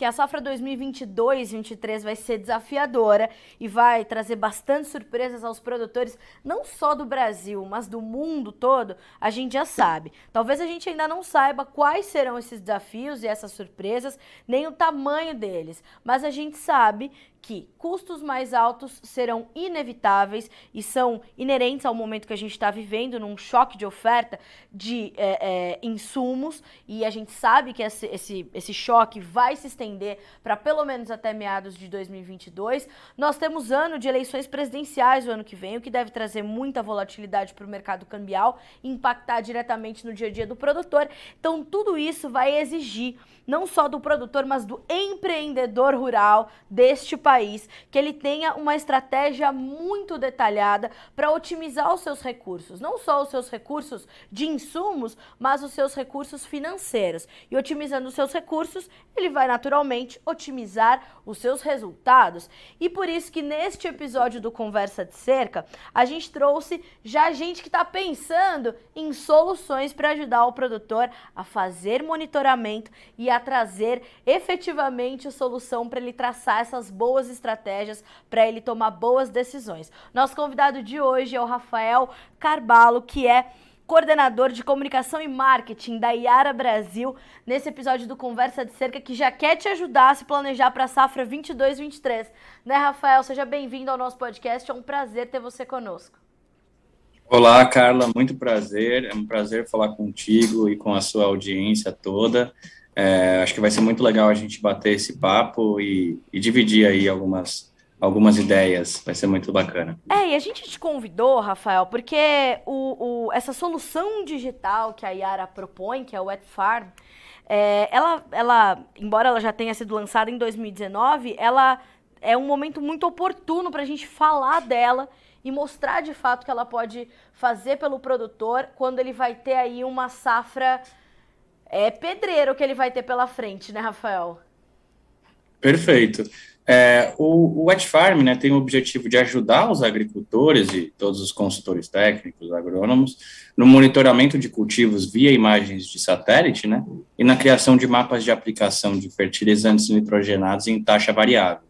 que a safra 2022-23 vai ser desafiadora e vai trazer bastante surpresas aos produtores, não só do Brasil, mas do mundo todo, a gente já sabe. Talvez a gente ainda não saiba quais serão esses desafios e essas surpresas, nem o tamanho deles, mas a gente sabe que custos mais altos serão inevitáveis e são inerentes ao momento que a gente está vivendo, num choque de oferta de é, é, insumos, e a gente sabe que esse, esse, esse choque vai se estender para pelo menos até meados de 2022. Nós temos ano de eleições presidenciais o ano que vem, o que deve trazer muita volatilidade para o mercado cambial impactar diretamente no dia a dia do produtor. Então, tudo isso vai exigir não só do produtor, mas do empreendedor rural deste país, que ele tenha uma estratégia muito detalhada para otimizar os seus recursos, não só os seus recursos de insumos, mas os seus recursos financeiros. E otimizando os seus recursos, ele vai naturalmente otimizar os seus resultados. E por isso que neste episódio do Conversa de Cerca, a gente trouxe já gente que está pensando em soluções para ajudar o produtor a fazer monitoramento e a trazer efetivamente solução para ele traçar essas boas estratégias, para ele tomar boas decisões. Nosso convidado de hoje é o Rafael Carbalo, que é coordenador de comunicação e marketing da Iara Brasil, nesse episódio do Conversa de Cerca, que já quer te ajudar a se planejar para a safra 22-23. Né, Rafael? Seja bem-vindo ao nosso podcast, é um prazer ter você conosco. Olá, Carla, muito prazer, é um prazer falar contigo e com a sua audiência toda. É, acho que vai ser muito legal a gente bater esse papo e, e, dividir aí algumas, algumas ideias. Vai ser muito bacana. É, e a gente te convidou, Rafael, porque o, o essa solução digital que a Yara propõe, que é o Wet Farm, é, ela, ela, embora ela já tenha sido lançada em 2019, ela é um momento muito oportuno para a gente falar dela e mostrar de fato que ela pode fazer pelo produtor quando ele vai ter aí uma safra é pedreiro que ele vai ter pela frente, né, Rafael? Perfeito. É, o, o Wet Farm né, tem o objetivo de ajudar os agricultores e todos os consultores técnicos, agrônomos, no monitoramento de cultivos via imagens de satélite né, e na criação de mapas de aplicação de fertilizantes nitrogenados em taxa variável.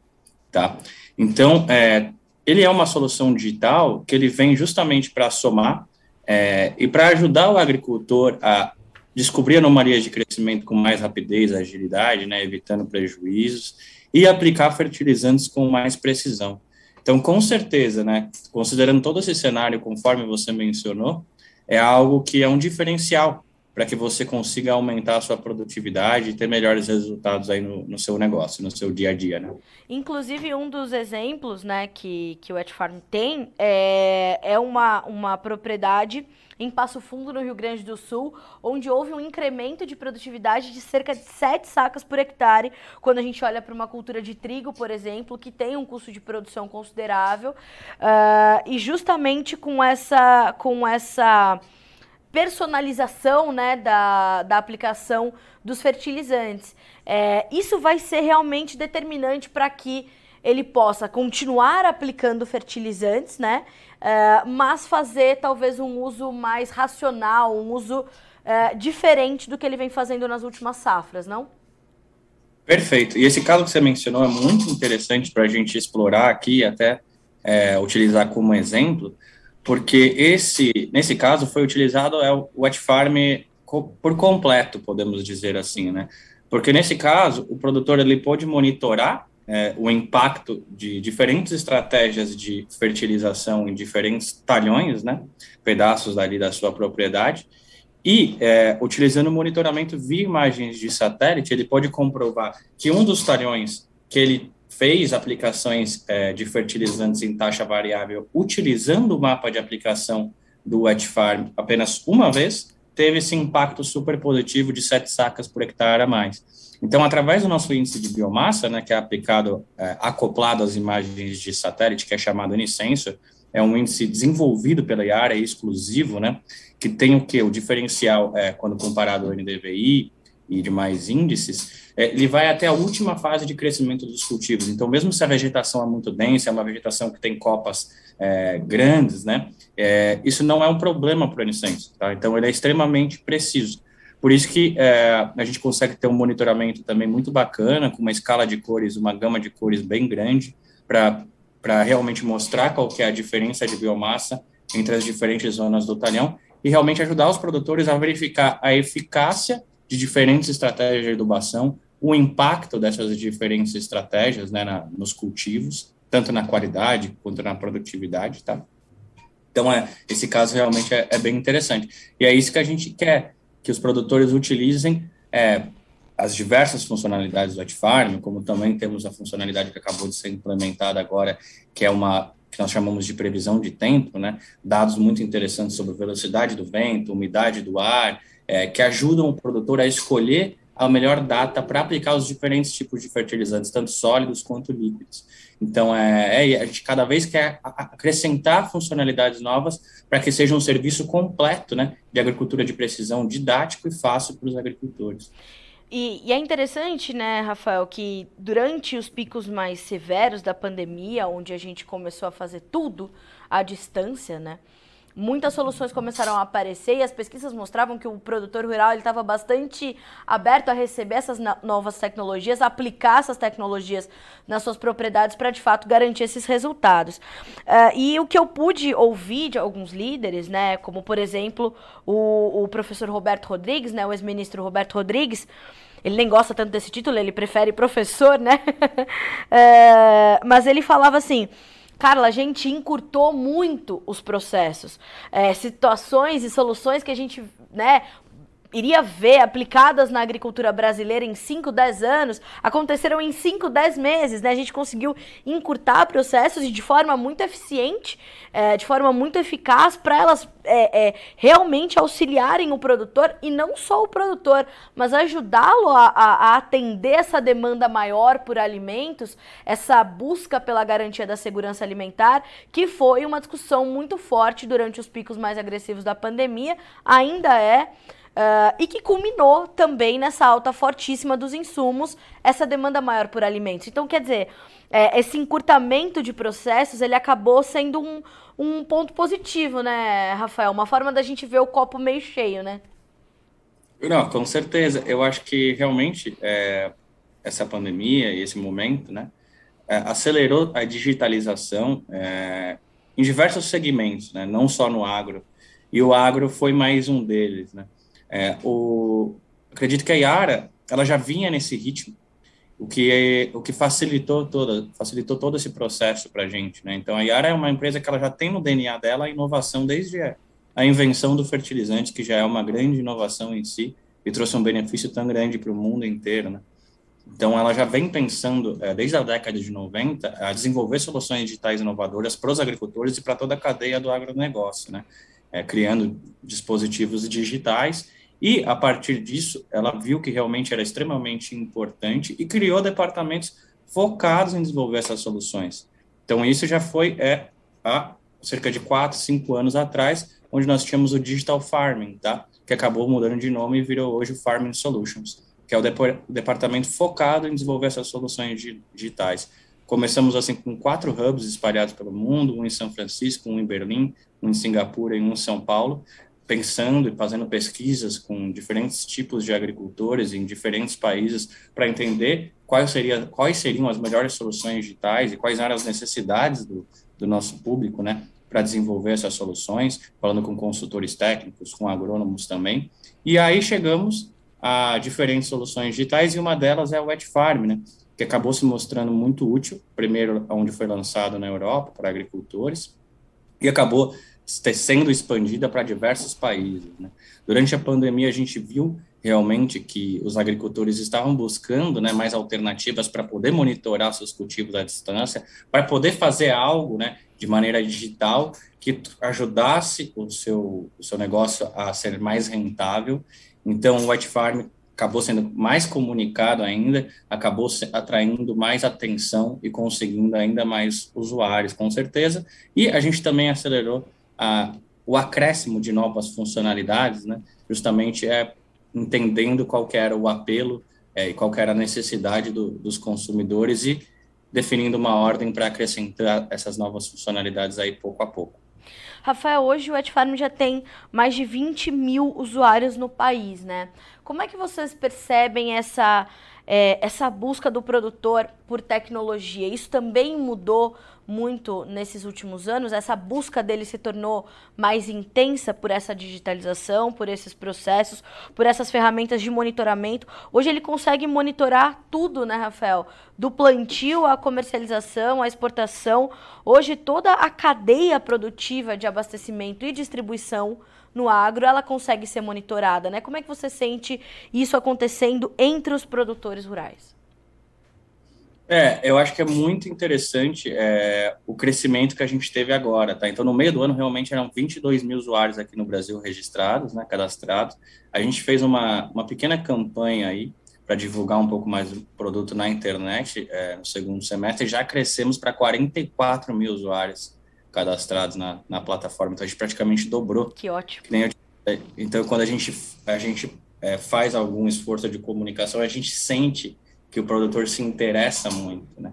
Tá? Então, é, ele é uma solução digital que ele vem justamente para somar é, e para ajudar o agricultor a descobrir anomalias de crescimento com mais rapidez, agilidade, né, evitando prejuízos, e aplicar fertilizantes com mais precisão. Então, com certeza, né, considerando todo esse cenário, conforme você mencionou, é algo que é um diferencial para que você consiga aumentar a sua produtividade e ter melhores resultados aí no, no, seu negócio, no seu dia a dia, né? Inclusive, um dos exemplos, né, que, que o Wet Farm tem é, é uma, uma propriedade em Passo Fundo, no Rio Grande do Sul, onde houve um incremento de produtividade de cerca de 7 sacas por hectare, quando a gente olha para uma cultura de trigo, por exemplo, que tem um custo de produção considerável, uh, e justamente com essa, com essa personalização né, da, da aplicação dos fertilizantes. É, isso vai ser realmente determinante para que ele possa continuar aplicando fertilizantes, né? Uh, mas fazer talvez um uso mais racional, um uso uh, diferente do que ele vem fazendo nas últimas safras, não? Perfeito. E esse caso que você mencionou é muito interessante para a gente explorar aqui, até é, utilizar como exemplo, porque esse, nesse caso, foi utilizado é, o Wet Farm por completo, podemos dizer assim, né? Porque nesse caso, o produtor ele pode monitorar é, o impacto de diferentes estratégias de fertilização em diferentes talhões, né, pedaços ali da sua propriedade, e é, utilizando o monitoramento via imagens de satélite, ele pode comprovar que um dos talhões que ele fez aplicações é, de fertilizantes em taxa variável utilizando o mapa de aplicação do Wet Farm apenas uma vez, teve esse impacto super positivo de sete sacas por hectare a mais. Então, através do nosso índice de biomassa, né, que é aplicado, é, acoplado às imagens de satélite, que é chamado Unisensor, é um índice desenvolvido pela IARA, exclusivo, né, que tem o que? O diferencial, é, quando comparado ao NDVI e demais índices, é, ele vai até a última fase de crescimento dos cultivos. Então, mesmo se a vegetação é muito densa, é uma vegetação que tem copas é, grandes, né, é, isso não é um problema para o Unisensor, tá? Então, ele é extremamente preciso. Por isso que é, a gente consegue ter um monitoramento também muito bacana, com uma escala de cores, uma gama de cores bem grande, para realmente mostrar qual que é a diferença de biomassa entre as diferentes zonas do talhão e realmente ajudar os produtores a verificar a eficácia de diferentes estratégias de adubação, o impacto dessas diferentes estratégias né, na, nos cultivos, tanto na qualidade quanto na produtividade, tá? Então, é, esse caso realmente é, é bem interessante. E é isso que a gente quer, que os produtores utilizem é, as diversas funcionalidades do Farm, como também temos a funcionalidade que acabou de ser implementada agora, que é uma que nós chamamos de previsão de tempo, né? Dados muito interessantes sobre velocidade do vento, umidade do ar, é, que ajudam o produtor a escolher a melhor data para aplicar os diferentes tipos de fertilizantes, tanto sólidos quanto líquidos. Então, é, é, a gente cada vez quer acrescentar funcionalidades novas para que seja um serviço completo né, de agricultura de precisão, didático e fácil para os agricultores. E, e, é interessante, né, Rafael, que durante os picos mais severos da pandemia, onde a gente começou a fazer tudo à distância, né? Muitas soluções começaram a aparecer e as pesquisas mostravam que o produtor rural estava bastante aberto a receber essas novas tecnologias, aplicar essas tecnologias nas suas propriedades para de fato garantir esses resultados. Uh, e o que eu pude ouvir de alguns líderes, né, como por exemplo o, o professor Roberto Rodrigues, né, o ex-ministro Roberto Rodrigues, ele nem gosta tanto desse título, ele prefere professor, né? uh, mas ele falava assim Carla, a gente encurtou muito os processos. É, situações e soluções que a gente, né, iria ver aplicadas na agricultura brasileira em 5, 10 anos, aconteceram em 5, 10 meses, né? A gente conseguiu encurtar processos e de forma muito eficiente, é, de forma muito eficaz, para elas é, é, realmente auxiliarem o produtor e não só o produtor, mas ajudá-lo a, a, a, atender essa demanda maior por alimentos, essa busca pela garantia da segurança alimentar, que foi uma discussão muito forte durante os picos mais agressivos da pandemia, ainda é. Uh, e que culminou também nessa alta fortíssima dos insumos, essa demanda maior por alimentos. Então, quer dizer, é, esse encurtamento de processos, ele acabou sendo um, um ponto positivo, né, Rafael? Uma forma da gente ver o copo meio cheio, né? Não, com certeza. Eu acho que realmente é, essa pandemia e esse momento, né, é, acelerou a digitalização é, em diversos segmentos, né, não só no agro. E o agro foi mais um deles, né? É, o, acredito que a Yara ela já vinha nesse ritmo, o que é, o que facilitou toda facilitou todo esse processo para a gente, né? Então a Yara é uma empresa que ela já tem no DNA dela a inovação desde a, a invenção do fertilizante, que já é uma grande inovação em si e trouxe um benefício tão grande para o mundo inteiro, né? Então, ela já vem pensando, é, desde a década de 90, a desenvolver soluções digitais inovadoras para os agricultores e para toda a cadeia do agronegócio, né? É, criando dispositivos digitais e, a partir disso, ela viu que realmente era extremamente importante e criou departamentos focados em desenvolver essas soluções. Então, isso já foi é, há cerca de 4, 5 anos atrás, onde nós tínhamos o Digital Farming, tá? que acabou mudando de nome e virou hoje o Farming Solutions, que é o, departamento focado em desenvolver essas soluções digitais. Começamos assim com quatro hubs espalhados pelo mundo, um em São Francisco, um em Berlim, um em Singapura e um em São Paulo, pensando e fazendo pesquisas com diferentes tipos de agricultores em diferentes países para entender quais, seria, quais seriam as melhores soluções digitais e quais eram as necessidades do, do nosso público, né, para desenvolver essas soluções, falando com consultores técnicos, com agrônomos também. E aí chegamos a diferentes soluções digitais e uma delas é o Wet Farm, né, que acabou se mostrando muito útil, primeiro onde foi lançado na Europa para agricultores, e acabou sendo expandida para diversos países. Né? Durante a pandemia, a gente viu realmente que os agricultores estavam buscando né, mais alternativas para poder monitorar seus cultivos à distância, para poder fazer algo né, de maneira digital que ajudasse o seu, o seu negócio a ser mais rentável. Então, o White Farm acabou sendo mais comunicado ainda, acabou atraindo mais atenção e conseguindo ainda mais usuários, com certeza. E a gente também acelerou a, o acréscimo de novas funcionalidades, né, justamente é entendendo qual era o apelo é, e qual era a necessidade do, dos consumidores e definindo uma ordem para acrescentar essas novas funcionalidades aí pouco a pouco. Rafael, hoje o Etfarm já tem mais de 20 mil usuários no país, né? Como é que vocês percebem essa, é, essa busca do produtor por tecnologia? Isso também mudou muito nesses últimos anos? Essa busca dele se tornou mais intensa por essa digitalização, por esses processos, por essas ferramentas de monitoramento. Hoje ele consegue monitorar tudo, né, Rafael? Do plantio à comercialização, à exportação. Hoje toda a cadeia produtiva de abastecimento e distribuição no agro, ela consegue ser monitorada, né? Como é que você sente isso acontecendo entre os produtores rurais? É, eu acho que é muito interessante é, o crescimento que a gente teve agora, tá? Então, no meio do ano, realmente eram 22 mil usuários aqui no Brasil registrados, né, cadastrados. A gente fez uma, uma pequena campanha aí para divulgar um pouco mais o produto na internet é, no segundo semestre. Já crescemos para 44 mil usuários cadastrados na, na plataforma, então a gente praticamente dobrou. Que ótimo. Então, quando a gente, a gente é, faz algum esforço de comunicação, a gente sente que o produtor se interessa muito, né?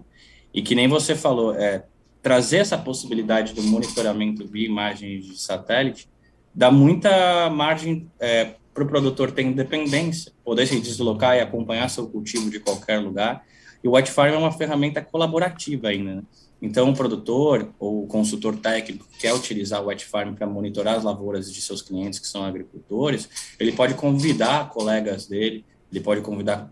E que nem você falou, é, trazer essa possibilidade do monitoramento via imagens de satélite dá muita margem é, para o produtor ter independência, poder se deslocar e acompanhar seu cultivo de qualquer lugar. E o White Farm é uma ferramenta colaborativa ainda. Né? Então, o produtor ou o consultor técnico que quer utilizar o White Farm para monitorar as lavouras de seus clientes que são agricultores, ele pode convidar colegas dele, ele pode convidar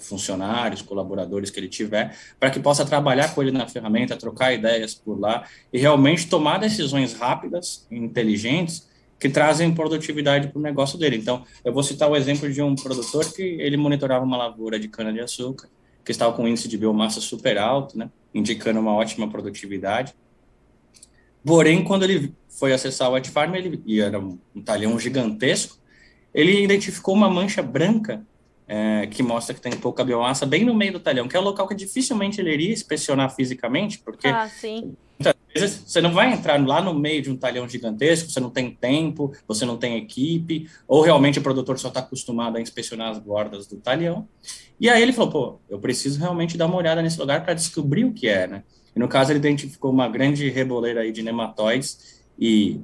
funcionários, colaboradores que ele tiver, para que possa trabalhar com ele na ferramenta, trocar ideias por lá e realmente tomar decisões rápidas inteligentes que trazem produtividade para o negócio dele. Então, eu vou citar o exemplo de um produtor que ele monitorava uma lavoura de cana-de-açúcar, que estava com um índice de biomassa super alto, né, indicando uma ótima produtividade. Porém, quando ele foi acessar o White Farm, ele e era um talhão gigantesco, ele identificou uma mancha branca é, que mostra que tem pouca biomassa bem no meio do talhão, que é um local que dificilmente ele iria inspecionar fisicamente, porque ah, muitas vezes você não vai entrar lá no meio de um talhão gigantesco, você não tem tempo, você não tem equipe, ou realmente o produtor só está acostumado a inspecionar as bordas do talhão. E aí ele falou, pô, eu preciso realmente dar uma olhada nesse lugar para descobrir o que é, né? E no caso ele identificou uma grande reboleira aí de nematóides e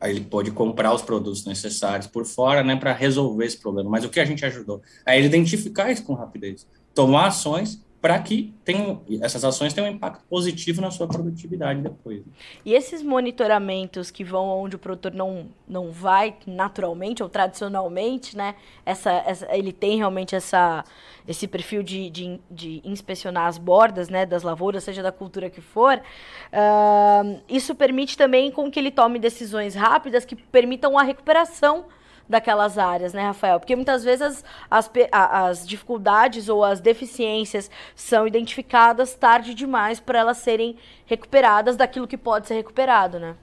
Aí ele pode comprar os produtos necessários por fora, né, para resolver esse problema. Mas o que a gente ajudou? É identificar isso com rapidez, tomar ações para que tenham, essas ações tenham um impacto positivo na sua produtividade depois. E esses monitoramentos que vão onde o produtor não, não vai naturalmente ou tradicionalmente, né? Essa, essa, ele tem realmente essa, esse perfil de, de, de inspecionar as bordas né, das lavouras, seja da cultura que for. Uh, isso permite também com que ele tome decisões rápidas que permitam a recuperação daquelas áreas, né, Rafael? Porque muitas vezes as, as dificuldades ou as deficiências são identificadas tarde demais para elas serem recuperadas daquilo que pode ser recuperado, né?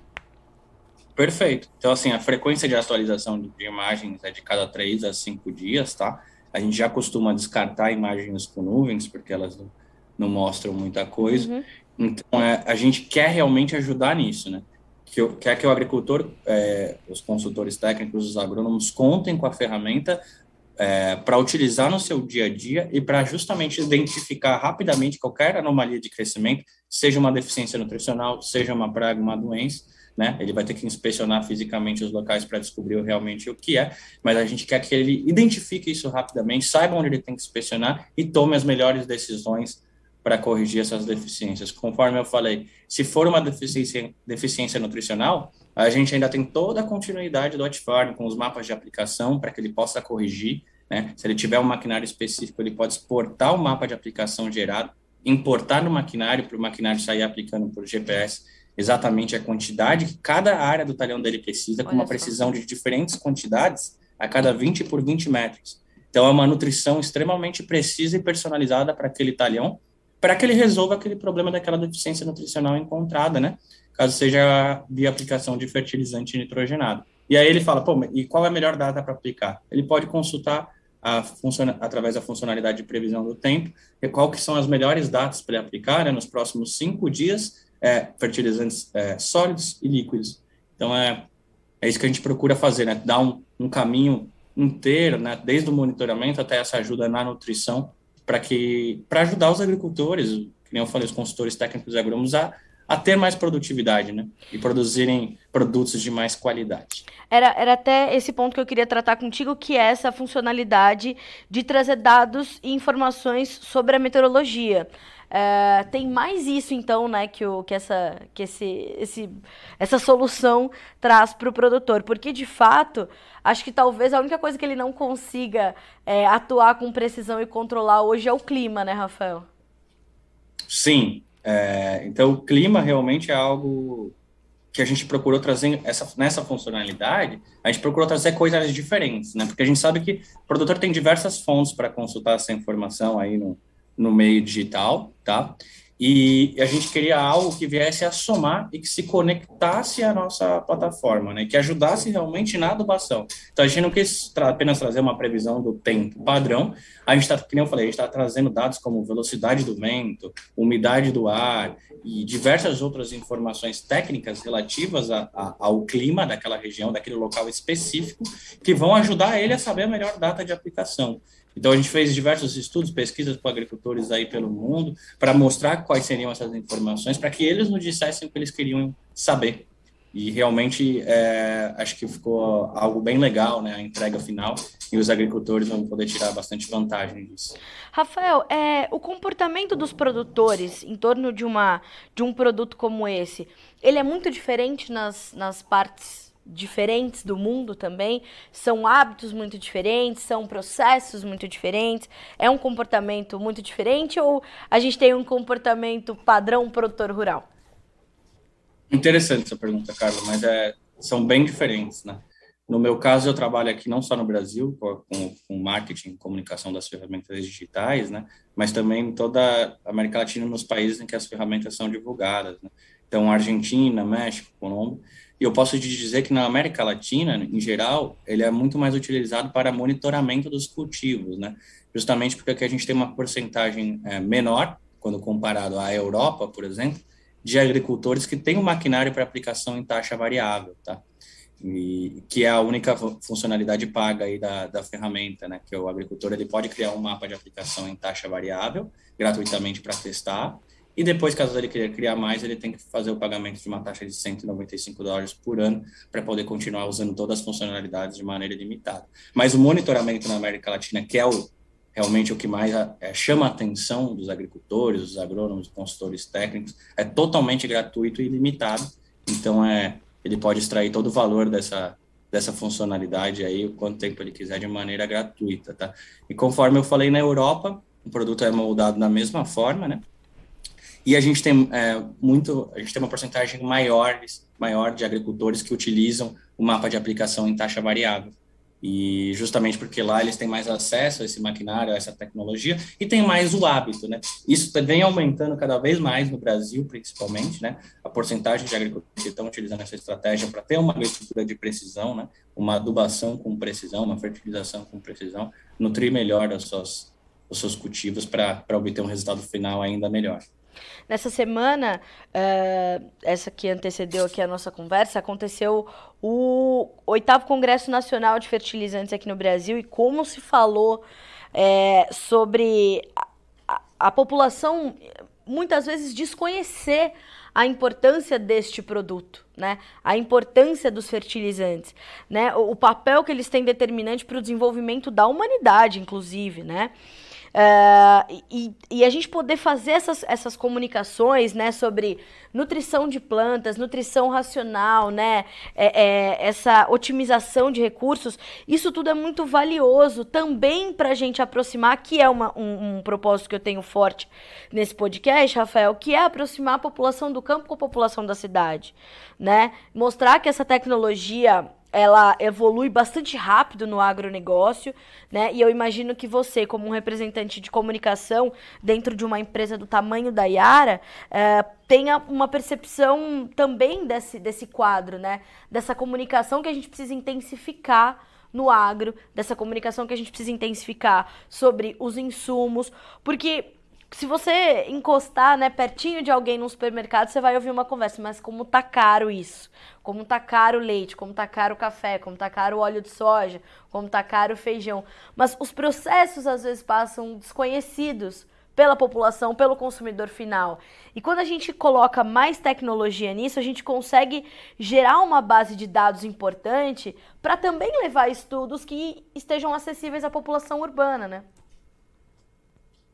Perfeito. Então, assim, a frequência de atualização de imagens é de cada três a cinco dias, tá? A gente já costuma descartar imagens com nuvens, porque elas não, não mostram muita coisa. Uhum. Então, é, a gente quer realmente ajudar nisso, né? Que quer que o agricultor, é, os consultores técnicos, os agrônomos contem com a ferramenta é, para utilizar no seu dia a dia e para justamente identificar rapidamente qualquer anomalia de crescimento, seja uma deficiência nutricional, seja uma praga, uma doença, né? Ele vai ter que inspecionar fisicamente os locais para descobrir realmente o que é, mas a gente quer que ele identifique isso rapidamente, saiba onde ele tem que inspecionar e tome as melhores decisões para corrigir essas deficiências. Conforme eu falei, se for uma deficiência, deficiência nutricional, a gente ainda tem toda a continuidade do Hotfarm com os mapas de aplicação para que ele possa corrigir. Né? Se ele tiver um maquinário específico, ele pode exportar o mapa de aplicação gerado, importar no maquinário para o maquinário sair aplicando por GPS exatamente a quantidade que cada área do talhão dele precisa, com uma precisão de diferentes quantidades a cada 20 por 20 metros. Então, é uma nutrição extremamente precisa e personalizada para aquele talhão, para que ele resolva aquele problema daquela deficiência nutricional encontrada, né? Caso seja via aplicação de fertilizante nitrogenado. E aí ele fala, pô, e qual é a melhor data para aplicar? Ele pode consultar a através da funcionalidade de previsão do tempo, qual que são as melhores datas para aplicar, né, nos próximos cinco dias, é, fertilizantes é, sólidos e líquidos. Então, é, é isso que a gente procura fazer, né, dar um, um caminho inteiro, né, desde o monitoramento até essa ajuda na nutrição, para que para ajudar os agricultores, nem eu falei, os consultores técnicos agrônomos a, a ter mais produtividade, né? E produzirem produtos de mais qualidade. Era, era até esse ponto que eu queria tratar contigo, que é essa funcionalidade de trazer dados e informações sobre a meteorologia. É, tem mais isso, então, né, que, o, que, essa, que esse, esse, essa solução traz para o produtor. Porque, de fato, acho que talvez a única coisa que ele não consiga é, atuar com precisão e controlar hoje é o clima, né, Rafael? Sim. É, então, o clima realmente é algo que a gente procurou trazer essa, nessa funcionalidade, a gente procurou trazer coisas diferentes, né? Porque a gente sabe que o produtor tem diversas fontes para consultar essa informação aí no, no meio digital, tá? E a gente queria algo que viesse a somar e que se conectasse à nossa plataforma, né? Que ajudasse realmente na adubação. Então a gente não quis tra apenas trazer uma previsão do tempo padrão, a gente está, como eu falei, a gente está trazendo dados como velocidade do vento, umidade do ar e diversas outras informações técnicas relativas a, a, ao clima daquela região, daquele local específico, que vão ajudar ele a saber a melhor data de aplicação. Então, a gente fez diversos estudos, pesquisas com agricultores aí pelo mundo, para mostrar quais seriam essas informações, para que eles nos dissessem o que eles queriam saber. E realmente, é, acho que ficou algo bem legal, né, a entrega final, e os agricultores vão poder tirar bastante vantagem disso. Rafael, é, o comportamento dos produtores em torno de, uma, de um produto como esse, ele é muito diferente nas, nas partes diferentes do mundo também, são hábitos muito diferentes, são processos muito diferentes, é um comportamento muito diferente ou a gente tem um comportamento padrão produtor rural? Interessante essa pergunta, Carla, mas é, são bem diferentes, né? No meu caso, eu trabalho aqui não só no Brasil, com, com marketing, comunicação das ferramentas digitais, né? Mas também em toda a América Latina, nos países em que as ferramentas são divulgadas, né? Então, Argentina, México, Colômbia. E eu posso te dizer que na América Latina, em geral, ele é muito mais utilizado para monitoramento dos cultivos, né? Justamente porque aqui a gente tem uma porcentagem é, menor, quando comparado à Europa, por exemplo, de agricultores que têm um maquinário para aplicação em taxa variável, tá? E, que é a única funcionalidade paga aí da, da ferramenta, né? Que o agricultor ele pode criar um mapa de aplicação em taxa variável gratuitamente para testar e depois, caso ele queira criar mais, ele tem que fazer o pagamento de uma taxa de 195 dólares por ano para poder continuar usando todas as funcionalidades de maneira ilimitada. Mas o monitoramento na América Latina, que é o, realmente o que mais é, chama a atenção dos agricultores, dos agrônomos, consultores técnicos, é totalmente gratuito e ilimitado. Então, é, ele pode extrair todo o valor dessa, dessa funcionalidade aí, o quanto tempo ele quiser, de maneira gratuita, tá? E conforme eu falei na Europa, o produto é moldado da mesma forma, né? E a gente tem é, muito, a gente tem uma porcentagem maior, maior de agricultores que utilizam o mapa de aplicação em taxa variável. E justamente porque lá eles têm mais acesso a esse maquinário, a essa tecnologia, e tem mais o hábito, né? Isso vem aumentando cada vez mais no Brasil, principalmente, né? A porcentagem de agricultores que estão utilizando essa estratégia para ter uma agricultura de precisão, né? Uma adubação com precisão, uma fertilização com precisão, nutrir melhor os seus, os seus cultivos para obter um resultado final ainda melhor. Nessa semana, uh, essa que antecedeu aqui a nossa conversa, aconteceu o oitavo Congresso Nacional de Fertilizantes aqui no Brasil e como se falou é, sobre a, a população muitas vezes desconhecer a importância deste produto, né? A importância dos fertilizantes, né? O, o papel que eles têm determinante para o desenvolvimento da humanidade, inclusive, né? Uh, e, e, a gente poder fazer essas, essas comunicações, né, sobre nutrição de plantas, nutrição racional, né, é, é, essa otimização de recursos, isso tudo é muito valioso também para a gente aproximar, que é uma, um, um, propósito que eu tenho forte nesse podcast, Rafael, que é aproximar a população do campo com a população da cidade, né, mostrar que essa tecnologia ela evolui bastante rápido no agronegócio, né? E eu imagino que você, como um representante de comunicação dentro de uma empresa do tamanho da Yara, é, tenha uma percepção também desse, desse quadro, né? Dessa comunicação que a gente precisa intensificar no agro, dessa comunicação que a gente precisa intensificar sobre os insumos, porque se você encostar, né, pertinho de alguém no supermercado, você vai ouvir uma conversa, mas como tá caro isso? Como tá caro o leite, como tá caro o café, como tá caro o óleo de soja, como tá caro o feijão. Mas os processos às vezes passam desconhecidos pela população, pelo consumidor final. E quando a gente coloca mais tecnologia nisso, a gente consegue gerar uma base de dados importante para também levar estudos que estejam acessíveis à população urbana, né?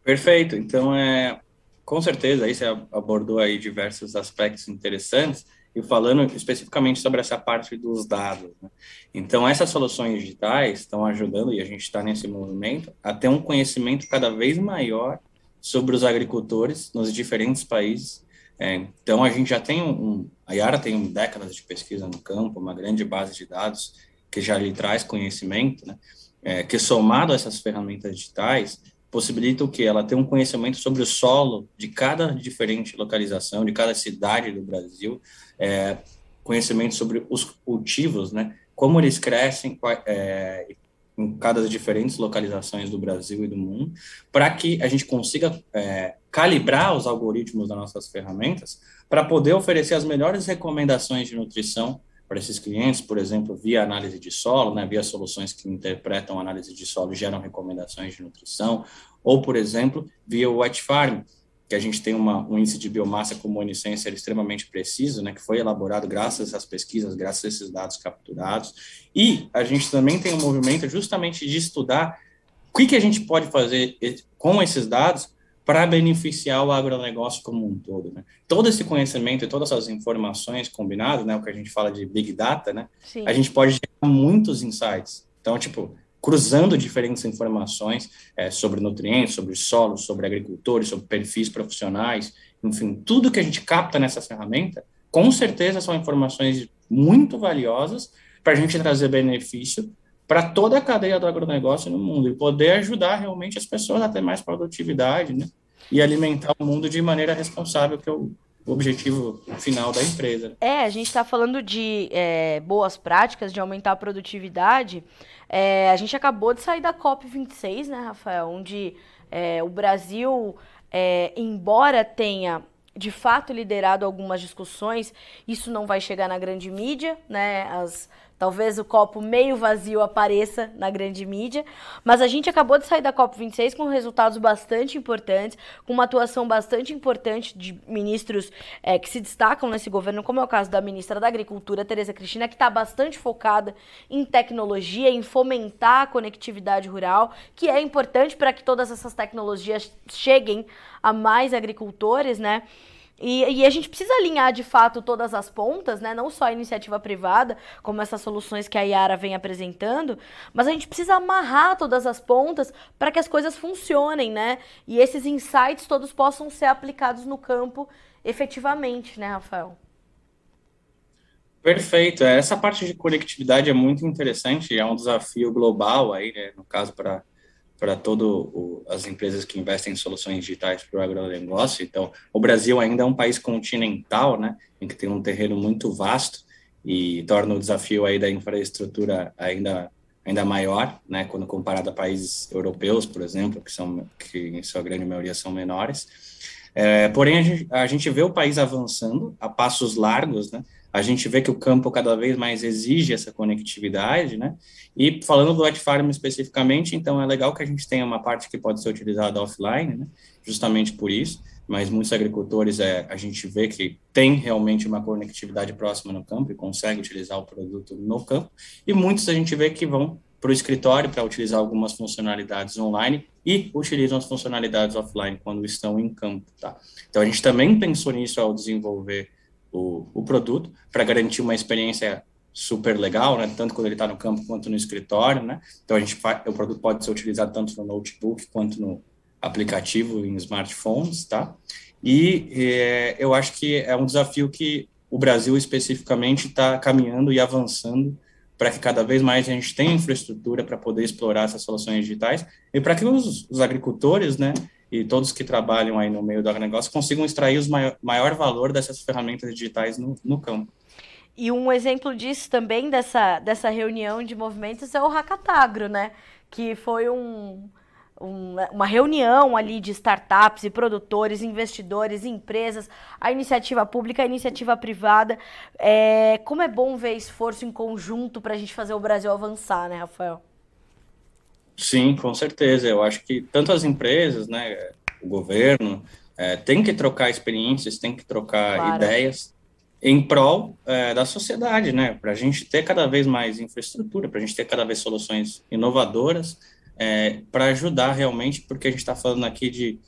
Perfeito. Então, é, com certeza, aí você abordou aí diversos aspectos interessantes e falando especificamente sobre essa parte dos dados. Né? Então, essas soluções digitais estão ajudando, e a gente está nesse movimento, a ter um conhecimento cada vez maior sobre os agricultores nos diferentes países. É, então, a gente já tem um, a Yara tem décadas de pesquisa no campo, uma grande base de dados que já lhe traz conhecimento, né? É, que somado a essas ferramentas digitais, possibilita o que? Ela tem um conhecimento sobre o solo de cada diferente localização, de cada cidade do Brasil, é, conhecimento sobre os cultivos, né? Como eles crescem é, em cada diferentes localizações do Brasil e do mundo, para que a gente consiga é, calibrar os algoritmos das nossas ferramentas para poder oferecer as melhores recomendações de nutrição para esses clientes, por exemplo, via análise de solo, né, via soluções que interpretam análise de solo e geram recomendações de nutrição, ou, por exemplo, via o White Farm, que a gente tem uma, um índice de biomassa com moniscência extremamente preciso, né, que foi elaborado graças às pesquisas, graças a esses dados capturados. E a gente também tem um movimento justamente de estudar o que, que a gente pode fazer com esses dados para beneficiar o agronegócio como um todo. Né? Todo esse conhecimento e todas essas informações combinadas, né, o que a gente fala de Big Data, né, a gente pode gerar muitos insights. Então, tipo, cruzando diferentes informações é, sobre nutrientes, sobre solo, sobre agricultores, sobre perfis profissionais, enfim, tudo que a gente capta nessa ferramenta, com certeza são informações muito valiosas para a gente trazer benefício para toda a cadeia do agronegócio no mundo e poder ajudar realmente as pessoas a ter mais produtividade, né? E alimentar o mundo de maneira responsável, que é o objetivo final da empresa. É, a gente está falando de é, boas práticas, de aumentar a produtividade. É, a gente acabou de sair da COP26, né, Rafael? Onde é, o Brasil, é, embora tenha de fato liderado algumas discussões, isso não vai chegar na grande mídia, né? As, Talvez o copo meio vazio apareça na grande mídia, mas a gente acabou de sair da COP26 com resultados bastante importantes, com uma atuação bastante importante de ministros é, que se destacam nesse governo, como é o caso da ministra da Agricultura, Tereza Cristina, que está bastante focada em tecnologia, em fomentar a conectividade rural, que é importante para que todas essas tecnologias cheguem a mais agricultores, né? E, e, a gente precisa alinhar de fato todas as pontas, né? Não só a iniciativa privada, como essas soluções que a Yara vem apresentando, mas a gente precisa amarrar todas as pontas para que as coisas funcionem, né? E esses insights todos possam ser aplicados no campo efetivamente, né, Rafael? Perfeito. Essa parte de conectividade é muito interessante, é um desafio global aí, né? No caso para para todas as empresas que investem em soluções digitais para o agronegócio. Então, o Brasil ainda é um país continental, né, em que tem um terreno muito vasto e torna o desafio aí da infraestrutura ainda ainda maior, né, quando comparado a países europeus, por exemplo, que são que em sua grande maioria são menores. É, porém, a gente, a gente vê o país avançando a passos largos, né, a gente vê que o campo cada vez mais exige essa conectividade, né? E falando do White Farm especificamente, então é legal que a gente tenha uma parte que pode ser utilizada offline, né? Justamente por isso, mas muitos agricultores é, a gente vê que tem realmente uma conectividade próxima no campo e consegue utilizar o produto no campo, e muitos a gente vê que vão para o escritório para utilizar algumas funcionalidades online e utilizam as funcionalidades offline quando estão em campo, tá? Então a gente também pensou nisso ao desenvolver o, o produto para garantir uma experiência super legal, né? Tanto quando ele está no campo quanto no escritório, né? Então a gente o produto pode ser utilizado tanto no notebook quanto no aplicativo em smartphones, tá? E é, eu acho que é um desafio que o Brasil especificamente está caminhando e avançando para que cada vez mais a gente tenha infraestrutura para poder explorar essas soluções digitais e para que os, os agricultores, né, e todos que trabalham aí no meio do agronegócio consigam extrair o maior, maior valor dessas ferramentas digitais no, no campo. E um exemplo disso também, dessa, dessa reunião de movimentos, é o Hackatagro, né? Que foi um, um, uma reunião ali de startups e produtores, investidores, empresas, a iniciativa pública, a iniciativa privada. É, como é bom ver esforço em conjunto para a gente fazer o Brasil avançar, né, Rafael? Sim, com certeza. Eu acho que tanto as empresas, né, o governo, é, tem que trocar experiências, tem que trocar claro. ideias em prol é, da sociedade, né? Para a gente ter cada vez mais infraestrutura, para a gente ter cada vez soluções inovadoras, é, para ajudar realmente, porque a gente está falando aqui de,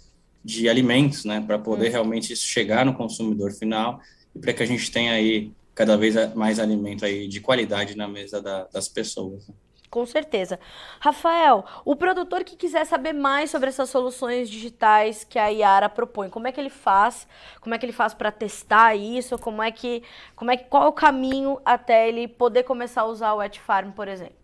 de alimentos, né? Para poder hum. realmente isso chegar no consumidor final e para que a gente tenha aí cada vez mais alimento aí de qualidade na mesa da, das pessoas. Né? Com certeza. Rafael, o produtor que quiser saber mais sobre essas soluções digitais que a Iara propõe, como é que ele faz? Como é que ele faz para testar isso? Como é que, como é que, qual é o caminho até ele poder começar a usar o Wet Farm, por exemplo?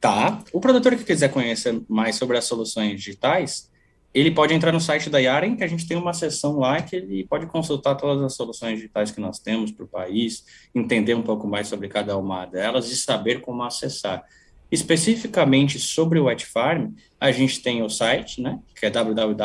Tá. O produtor que quiser conhecer mais sobre as soluções digitais, ele pode entrar no site da Yaren, que a gente tem uma seção lá que ele pode consultar todas as soluções digitais que nós temos para o país, entender um pouco mais sobre cada uma delas e saber como acessar. Especificamente sobre o Farm, a gente tem o site, né, que é www.et.farm.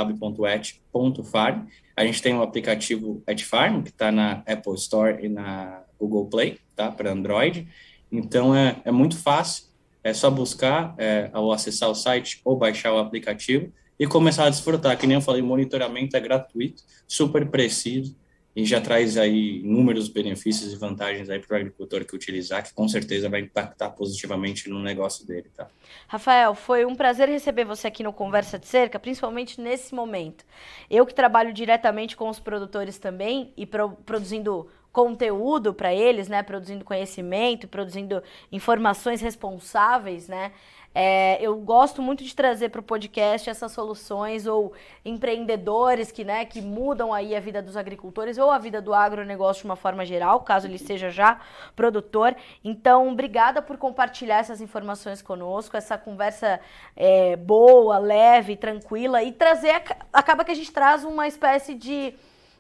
A gente tem o aplicativo Farm, que está na Apple Store e na Google Play, tá, para Android. Então, é, é muito fácil, é só buscar é, ao acessar o site ou baixar o aplicativo e começar a desfrutar. Que nem eu falei, monitoramento é gratuito, super preciso e já traz aí inúmeros benefícios e vantagens aí para o agricultor que utilizar, que com certeza vai impactar positivamente no negócio dele, tá? Rafael, foi um prazer receber você aqui no Conversa de Cerca, principalmente nesse momento. Eu que trabalho diretamente com os produtores também e pro, produzindo conteúdo para eles, né, produzindo conhecimento, produzindo informações responsáveis, né, é, eu gosto muito de trazer para o podcast essas soluções ou empreendedores que, né, que mudam aí a vida dos agricultores ou a vida do agronegócio de uma forma geral, caso ele seja já produtor. Então, obrigada por compartilhar essas informações conosco, essa conversa é, boa, leve, tranquila e trazer, acaba que a gente traz uma espécie de,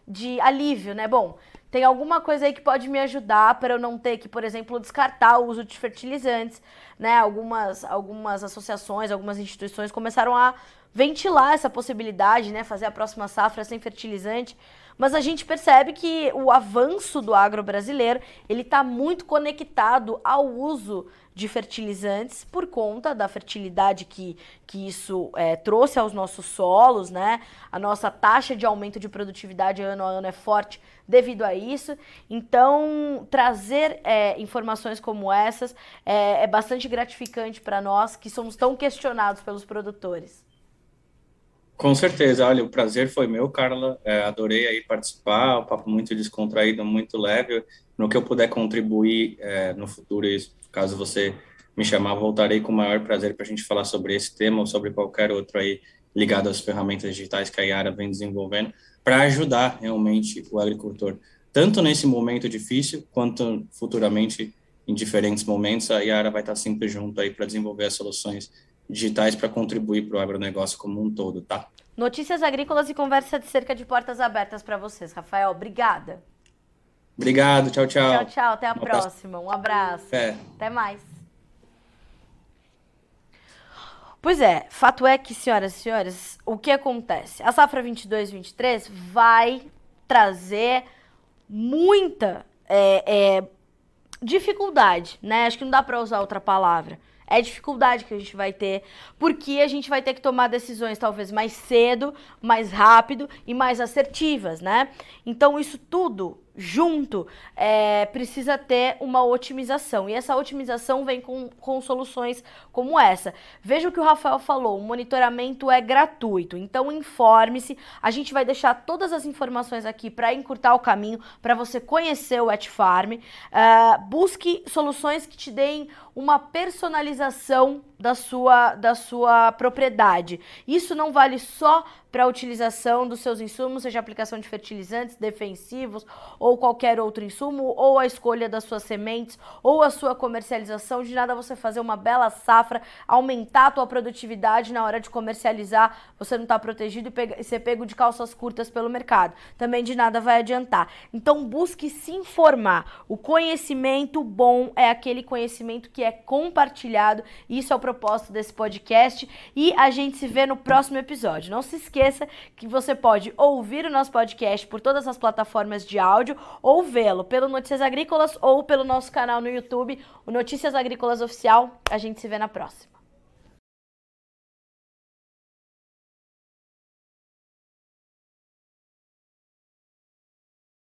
de alívio, né? Bom, tem alguma coisa aí que pode me ajudar para eu não ter que, por exemplo, descartar o uso de fertilizantes, né? Algumas, algumas associações, algumas instituições começaram a ventilar essa possibilidade, né? Fazer a próxima safra sem fertilizante. Mas a gente percebe que o avanço do agro brasileiro ele está muito conectado ao uso de fertilizantes por conta da fertilidade que, que isso é, trouxe aos nossos solos, né? A nossa taxa de aumento de produtividade ano a ano é forte devido a isso. Então, trazer é, informações como essas é, é bastante gratificante para nós que somos tão questionados pelos produtores. Com certeza, olha, o prazer foi meu, Carla. É, adorei aí participar, um papo muito descontraído, muito leve. No que eu puder contribuir é, no futuro, caso você me chamar, voltarei com o maior prazer para a gente falar sobre esse tema ou sobre qualquer outro aí ligado às ferramentas digitais que a Yara vem desenvolvendo, para ajudar realmente o agricultor, tanto nesse momento difícil, quanto futuramente em diferentes momentos. A Yara vai estar sempre junto aí para desenvolver as soluções digitais para contribuir para o agronegócio como um todo, tá? Notícias agrícolas e conversa de cerca de portas abertas para vocês, Rafael. Obrigada. Obrigado, tchau, tchau. Tchau, tchau. Até a um próxima. Um abraço. É. Até mais. Pois é, fato é que, senhoras e senhores, o que acontece? A safra 22-23 vai trazer muita é, é, dificuldade, né? Acho que não dá para usar outra palavra é dificuldade que a gente vai ter, porque a gente vai ter que tomar decisões talvez mais cedo, mais rápido e mais assertivas, né? Então isso tudo junto é, precisa ter uma otimização. E essa otimização vem com, com soluções como essa. Veja o que o Rafael falou: o monitoramento é gratuito. Então informe-se. A gente vai deixar todas as informações aqui para encurtar o caminho, para você conhecer o Etfarm. É, busque soluções que te deem uma personalização da sua, da sua propriedade. Isso não vale só para a utilização dos seus insumos, seja aplicação de fertilizantes defensivos ou qualquer outro insumo, ou a escolha das suas sementes, ou a sua comercialização. De nada você fazer uma bela safra, aumentar a tua produtividade na hora de comercializar, você não está protegido e, ser pego de calças curtas pelo mercado. Também de nada vai adiantar. Então busque se informar. O conhecimento bom é aquele conhecimento que é compartilhado. Isso é o propósito desse podcast e a gente se vê no próximo episódio. Não se esqueça que você pode ouvir o nosso podcast por todas as plataformas de áudio ou vê-lo pelo Notícias Agrícolas ou pelo nosso canal no YouTube, o Notícias Agrícolas Oficial. A gente se vê na próxima.